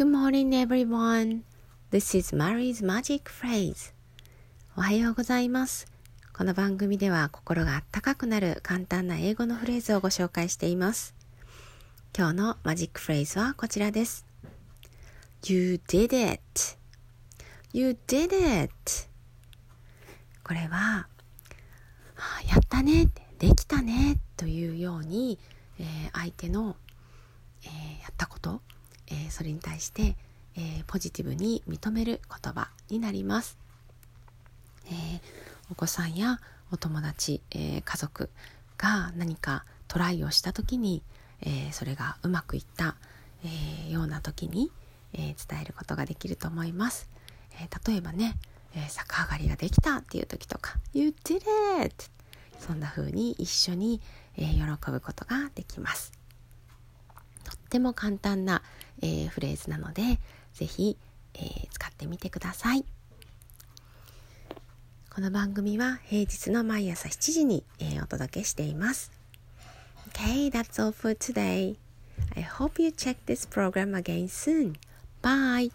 Good morning everyone. This is Mary's Magic Phrase. おはようございます。この番組では心があったかくなる簡単な英語のフレーズをご紹介しています。今日のマジックフレーズはこちらです。You did it. You did it. これは、やったね、できたねというように、えー、相手の、えー、やったこと、えー、それに対して、えポジティブに認める言葉になります。えお子さんやお友達、え家族が何かトライをした時に、えそれがうまくいった、えような時に、え伝えることができると思います。え例えばね、え逆上がりができたっていう時とか「You did it!」そんな風に一緒に、え喜ぶことができます。っても簡単な、えーフレーズなので是非、えー使ってみてください。この番組は平日の毎朝7時に、えーお届けしています。Okay, that's all for today. I hope you check this program again soon. Bye.